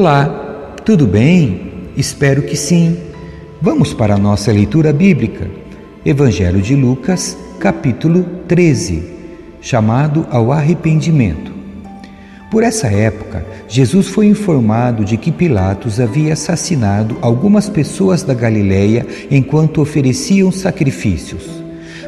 Olá, tudo bem? Espero que sim. Vamos para a nossa leitura bíblica. Evangelho de Lucas, capítulo 13, chamado ao arrependimento. Por essa época, Jesus foi informado de que Pilatos havia assassinado algumas pessoas da Galileia enquanto ofereciam sacrifícios.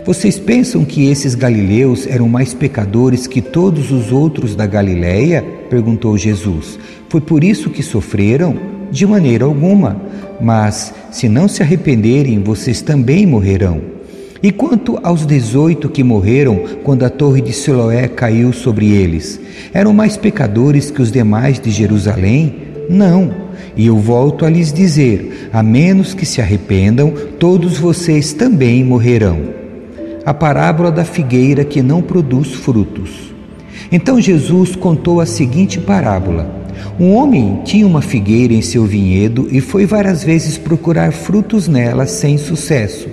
Vocês pensam que esses galileus eram mais pecadores que todos os outros da Galileia? perguntou Jesus. Foi por isso que sofreram? De maneira alguma. Mas, se não se arrependerem, vocês também morrerão. E quanto aos dezoito que morreram quando a torre de Siloé caiu sobre eles, eram mais pecadores que os demais de Jerusalém? Não. E eu volto a lhes dizer: a menos que se arrependam, todos vocês também morrerão a parábola da figueira que não produz frutos. Então Jesus contou a seguinte parábola: Um homem tinha uma figueira em seu vinhedo e foi várias vezes procurar frutos nela sem sucesso.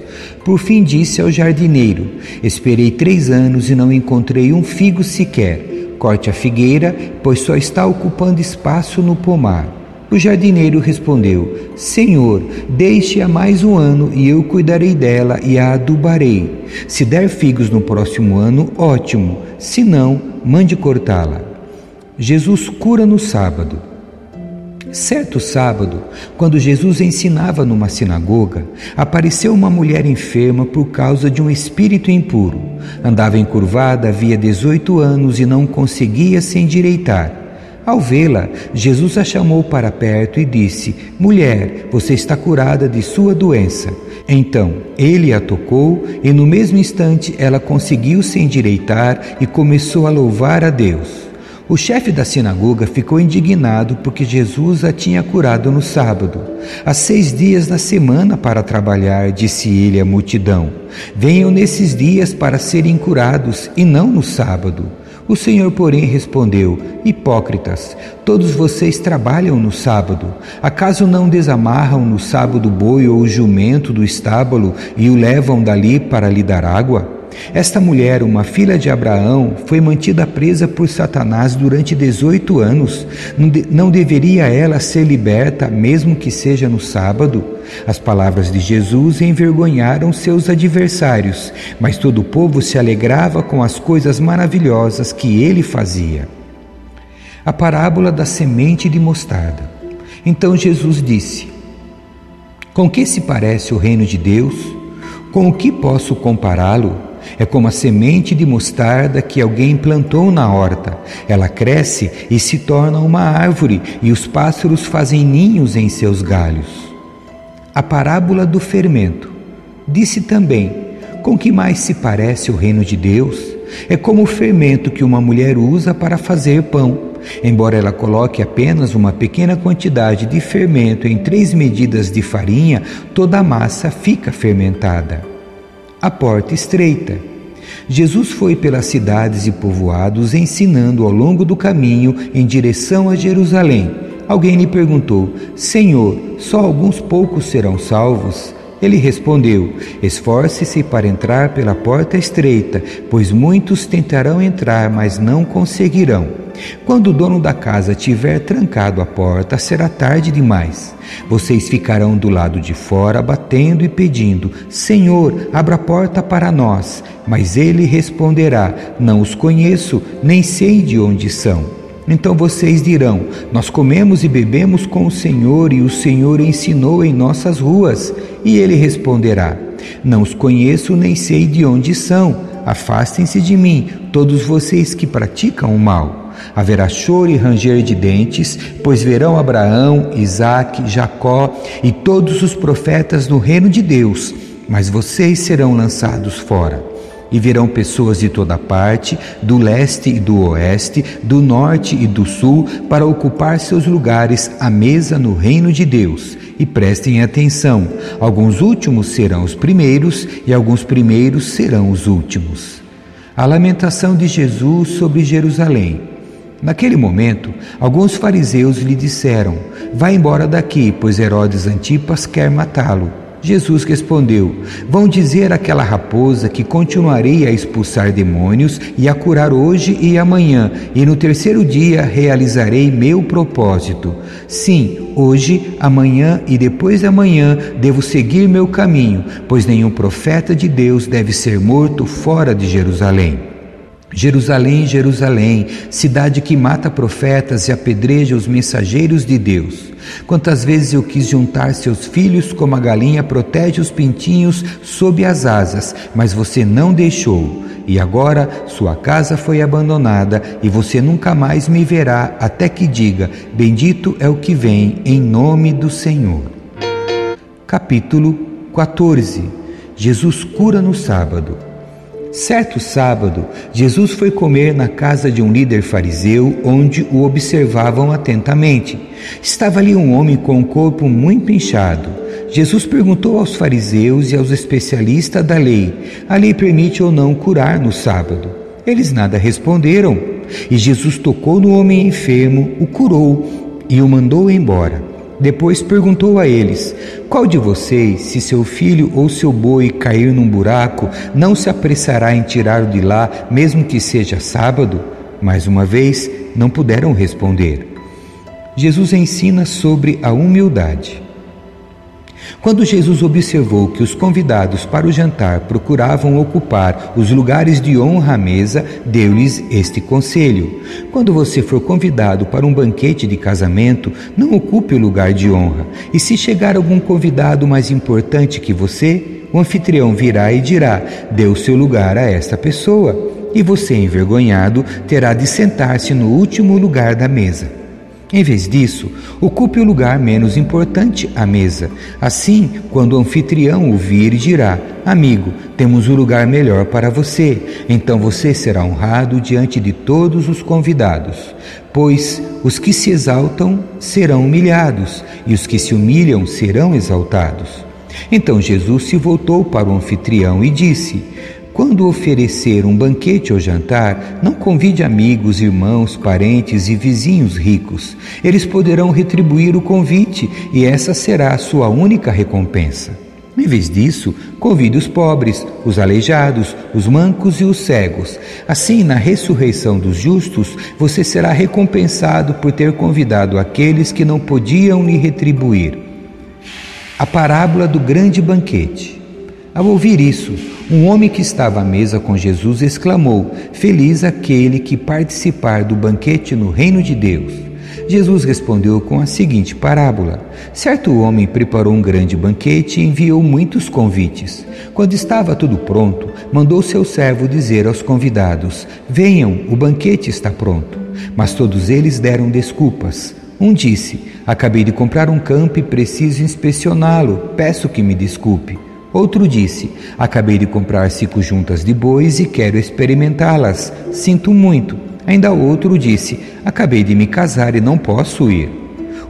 Por fim disse ao jardineiro: Esperei três anos e não encontrei um figo sequer. Corte a figueira, pois só está ocupando espaço no pomar. O jardineiro respondeu: Senhor, deixe-a mais um ano e eu cuidarei dela e a adubarei. Se der figos no próximo ano, ótimo. Se não, mande cortá-la. Jesus cura no sábado. Certo sábado, quando Jesus ensinava numa sinagoga, apareceu uma mulher enferma por causa de um espírito impuro. Andava encurvada havia 18 anos e não conseguia se endireitar. Ao vê-la, Jesus a chamou para perto e disse: Mulher, você está curada de sua doença. Então ele a tocou e no mesmo instante ela conseguiu se endireitar e começou a louvar a Deus. O chefe da sinagoga ficou indignado porque Jesus a tinha curado no sábado. Há seis dias na semana para trabalhar, disse ele à multidão. Venham nesses dias para serem curados e não no sábado. O Senhor, porém, respondeu: Hipócritas, todos vocês trabalham no sábado. Acaso não desamarram no sábado o boi ou o jumento do estábulo e o levam dali para lhe dar água? Esta mulher, uma filha de Abraão, foi mantida presa por Satanás durante 18 anos. Não deveria ela ser liberta, mesmo que seja no sábado? As palavras de Jesus envergonharam seus adversários, mas todo o povo se alegrava com as coisas maravilhosas que ele fazia. A parábola da semente de mostarda. Então Jesus disse: Com que se parece o reino de Deus? Com o que posso compará-lo? É como a semente de mostarda que alguém plantou na horta. Ela cresce e se torna uma árvore, e os pássaros fazem ninhos em seus galhos. A parábola do fermento. Disse também: Com que mais se parece o reino de Deus? É como o fermento que uma mulher usa para fazer pão. Embora ela coloque apenas uma pequena quantidade de fermento em três medidas de farinha, toda a massa fica fermentada a porta estreita. Jesus foi pelas cidades e povoados ensinando ao longo do caminho em direção a Jerusalém. Alguém lhe perguntou: Senhor, só alguns poucos serão salvos? Ele respondeu: Esforce-se para entrar pela porta estreita, pois muitos tentarão entrar, mas não conseguirão. Quando o dono da casa tiver trancado a porta, será tarde demais. Vocês ficarão do lado de fora, batendo e pedindo: Senhor, abra a porta para nós. Mas ele responderá: Não os conheço, nem sei de onde são. Então vocês dirão: Nós comemos e bebemos com o Senhor e o Senhor ensinou em nossas ruas. E ele responderá: Não os conheço nem sei de onde são. Afastem-se de mim, todos vocês que praticam o mal. Haverá choro e ranger de dentes, pois verão Abraão, Isaque, Jacó e todos os profetas no reino de Deus, mas vocês serão lançados fora e virão pessoas de toda parte, do leste e do oeste, do norte e do sul, para ocupar seus lugares à mesa no reino de Deus. E prestem atenção: alguns últimos serão os primeiros, e alguns primeiros serão os últimos. A lamentação de Jesus sobre Jerusalém. Naquele momento, alguns fariseus lhe disseram: Vá embora daqui, pois Herodes Antipas quer matá-lo. Jesus respondeu: Vão dizer àquela raposa que continuarei a expulsar demônios e a curar hoje e amanhã, e no terceiro dia realizarei meu propósito. Sim, hoje, amanhã e depois de amanhã devo seguir meu caminho, pois nenhum profeta de Deus deve ser morto fora de Jerusalém. Jerusalém, Jerusalém, cidade que mata profetas e apedreja os mensageiros de Deus. Quantas vezes eu quis juntar seus filhos como a galinha protege os pintinhos sob as asas, mas você não deixou. E agora sua casa foi abandonada e você nunca mais me verá até que diga: Bendito é o que vem em nome do Senhor. Capítulo 14 Jesus cura no sábado. Certo sábado, Jesus foi comer na casa de um líder fariseu, onde o observavam atentamente. Estava ali um homem com um corpo muito inchado. Jesus perguntou aos fariseus e aos especialistas da lei: a lei permite ou não curar no sábado? Eles nada responderam. E Jesus tocou no homem enfermo, o curou e o mandou embora. Depois perguntou a eles: Qual de vocês, se seu filho ou seu boi cair num buraco, não se apressará em tirá-lo de lá, mesmo que seja sábado? Mais uma vez, não puderam responder. Jesus ensina sobre a humildade. Quando Jesus observou que os convidados para o jantar procuravam ocupar os lugares de honra à mesa, deu-lhes este conselho: Quando você for convidado para um banquete de casamento, não ocupe o lugar de honra. E se chegar algum convidado mais importante que você, o anfitrião virá e dirá: o seu lugar a esta pessoa. E você, envergonhado, terá de sentar-se no último lugar da mesa. Em vez disso, ocupe o lugar menos importante à mesa. Assim, quando o anfitrião o vir, dirá: Amigo, temos um lugar melhor para você. Então você será honrado diante de todos os convidados. Pois os que se exaltam serão humilhados, e os que se humilham serão exaltados. Então Jesus se voltou para o anfitrião e disse: quando oferecer um banquete ou jantar, não convide amigos, irmãos, parentes e vizinhos ricos. Eles poderão retribuir o convite e essa será a sua única recompensa. Em vez disso, convide os pobres, os aleijados, os mancos e os cegos. Assim, na ressurreição dos justos, você será recompensado por ter convidado aqueles que não podiam lhe retribuir. A parábola do grande banquete. Ao ouvir isso, um homem que estava à mesa com Jesus exclamou: Feliz aquele que participar do banquete no reino de Deus. Jesus respondeu com a seguinte parábola: Certo homem preparou um grande banquete e enviou muitos convites. Quando estava tudo pronto, mandou seu servo dizer aos convidados: Venham, o banquete está pronto. Mas todos eles deram desculpas. Um disse: Acabei de comprar um campo e preciso inspecioná-lo, peço que me desculpe. Outro disse: Acabei de comprar cinco juntas de bois e quero experimentá-las. Sinto muito. Ainda outro disse: Acabei de me casar e não posso ir.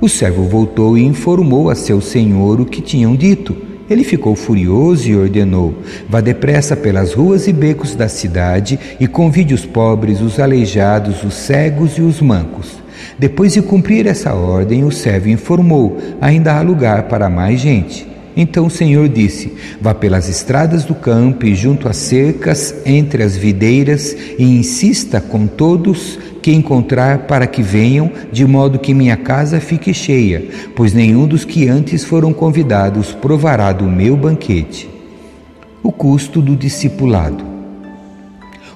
O servo voltou e informou a seu senhor o que tinham dito. Ele ficou furioso e ordenou: Vá depressa pelas ruas e becos da cidade e convide os pobres, os aleijados, os cegos e os mancos. Depois de cumprir essa ordem, o servo informou: Ainda há lugar para mais gente. Então o Senhor disse: Vá pelas estradas do campo e junto às cercas, entre as videiras, e insista com todos que encontrar para que venham, de modo que minha casa fique cheia, pois nenhum dos que antes foram convidados provará do meu banquete. O custo do discipulado.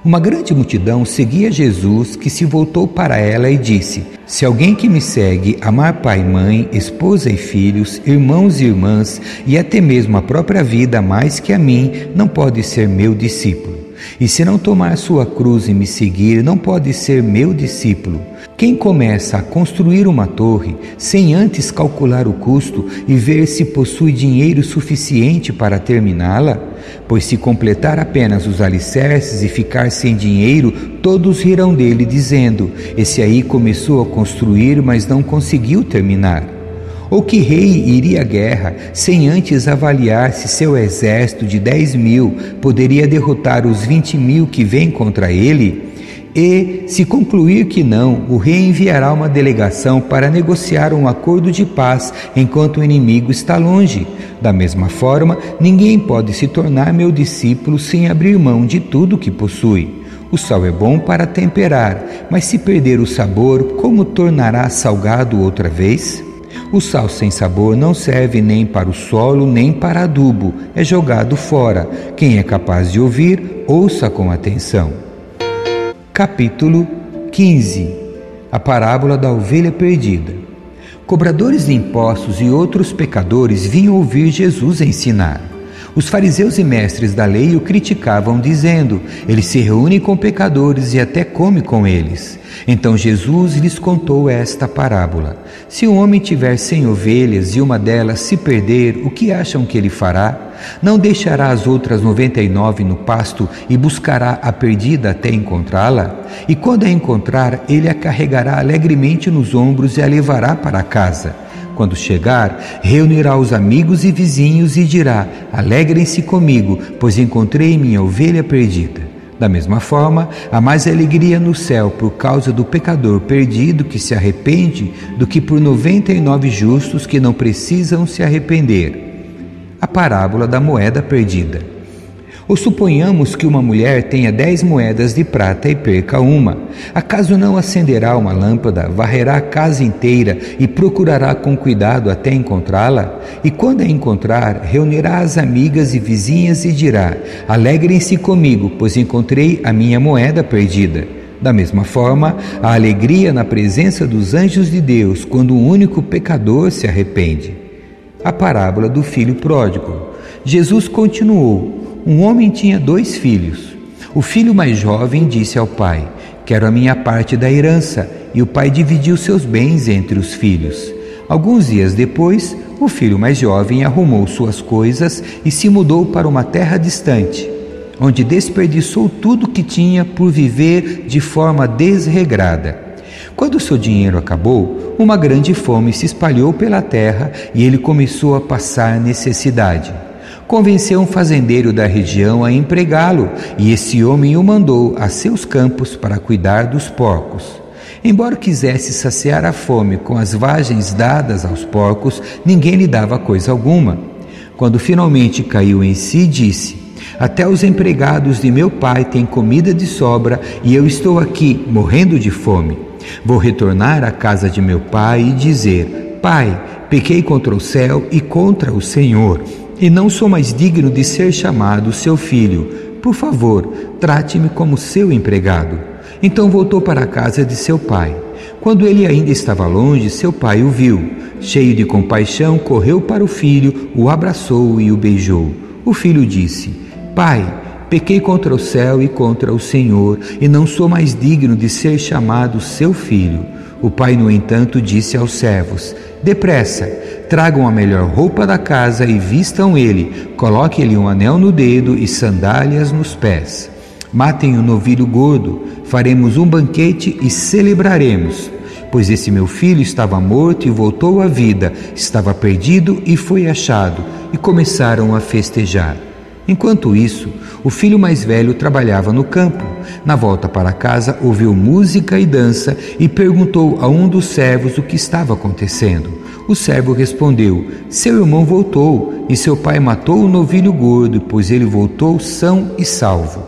Uma grande multidão seguia Jesus, que se voltou para ela e disse: Se alguém que me segue amar pai e mãe, esposa e filhos, irmãos e irmãs, e até mesmo a própria vida mais que a mim, não pode ser meu discípulo. E se não tomar sua cruz e me seguir, não pode ser meu discípulo. Quem começa a construir uma torre sem antes calcular o custo e ver se possui dinheiro suficiente para terminá-la? Pois se completar apenas os alicerces e ficar sem dinheiro, todos rirão dele, dizendo: Esse aí começou a construir, mas não conseguiu terminar. Ou que rei iria à guerra sem antes avaliar se seu exército de dez mil poderia derrotar os vinte mil que vêm contra ele? E, se concluir que não, o rei enviará uma delegação para negociar um acordo de paz enquanto o inimigo está longe. Da mesma forma, ninguém pode se tornar meu discípulo sem abrir mão de tudo que possui. O sal é bom para temperar, mas se perder o sabor, como tornará salgado outra vez? O sal sem sabor não serve nem para o solo, nem para adubo, é jogado fora. Quem é capaz de ouvir, ouça com atenção. Capítulo 15 A parábola da ovelha perdida. Cobradores de impostos e outros pecadores vinham ouvir Jesus ensinar. Os fariseus e mestres da lei o criticavam, dizendo: Ele se reúne com pecadores e até come com eles. Então Jesus lhes contou esta parábola: Se um homem tiver cem ovelhas e uma delas se perder, o que acham que ele fará? Não deixará as outras noventa e nove no pasto e buscará a perdida até encontrá-la? E quando a encontrar, ele a carregará alegremente nos ombros e a levará para casa. Quando chegar, reunirá os amigos e vizinhos e dirá: Alegrem-se comigo, pois encontrei minha ovelha perdida. Da mesma forma, há mais alegria no céu por causa do pecador perdido que se arrepende do que por noventa e nove justos que não precisam se arrepender. A parábola da moeda perdida. Ou suponhamos que uma mulher tenha dez moedas de prata e perca uma. Acaso não acenderá uma lâmpada, varrerá a casa inteira e procurará com cuidado até encontrá-la? E quando a encontrar, reunirá as amigas e vizinhas e dirá: Alegrem-se comigo, pois encontrei a minha moeda perdida. Da mesma forma, a alegria na presença dos anjos de Deus quando um único pecador se arrepende. A parábola do filho pródigo. Jesus continuou um homem tinha dois filhos. O filho mais jovem disse ao pai: Quero a minha parte da herança. E o pai dividiu seus bens entre os filhos. Alguns dias depois, o filho mais jovem arrumou suas coisas e se mudou para uma terra distante, onde desperdiçou tudo que tinha por viver de forma desregrada. Quando seu dinheiro acabou, uma grande fome se espalhou pela terra e ele começou a passar necessidade convenceu um fazendeiro da região a empregá-lo, e esse homem o mandou a seus campos para cuidar dos porcos. Embora quisesse saciar a fome com as vagens dadas aos porcos, ninguém lhe dava coisa alguma. Quando finalmente caiu em si, disse: Até os empregados de meu pai têm comida de sobra e eu estou aqui morrendo de fome. Vou retornar à casa de meu pai e dizer: Pai, pequei contra o céu e contra o Senhor e não sou mais digno de ser chamado seu filho. Por favor, trate-me como seu empregado. Então voltou para a casa de seu pai. Quando ele ainda estava longe, seu pai o viu. Cheio de compaixão, correu para o filho, o abraçou e o beijou. O filho disse: Pai, pequei contra o céu e contra o Senhor, e não sou mais digno de ser chamado seu filho. O pai, no entanto, disse aos servos: Depressa, tragam a melhor roupa da casa e vistam ele, coloquem-lhe um anel no dedo e sandálias nos pés. Matem o um novilho gordo, faremos um banquete e celebraremos. Pois esse meu filho estava morto e voltou à vida, estava perdido e foi achado, e começaram a festejar. Enquanto isso, o filho mais velho trabalhava no campo. Na volta para casa, ouviu música e dança e perguntou a um dos servos o que estava acontecendo. O servo respondeu: Seu irmão voltou e seu pai matou o novilho gordo, pois ele voltou são e salvo.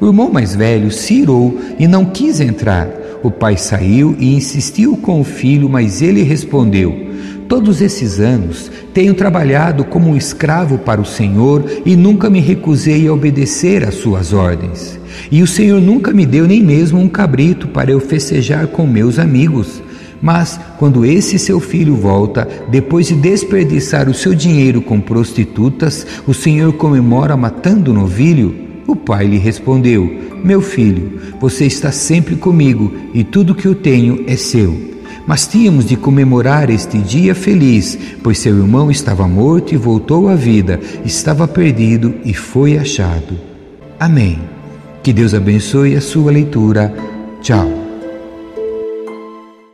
O irmão mais velho se irou e não quis entrar. O pai saiu e insistiu com o filho, mas ele respondeu: Todos esses anos tenho trabalhado como um escravo para o Senhor e nunca me recusei a obedecer às suas ordens. E o Senhor nunca me deu nem mesmo um cabrito para eu festejar com meus amigos. Mas quando esse seu filho volta, depois de desperdiçar o seu dinheiro com prostitutas, o Senhor comemora matando o novilho? O pai lhe respondeu: Meu filho, você está sempre comigo e tudo que eu tenho é seu. Mas tínhamos de comemorar este dia feliz, pois seu irmão estava morto e voltou à vida, estava perdido e foi achado. Amém. Que Deus abençoe a sua leitura. Tchau.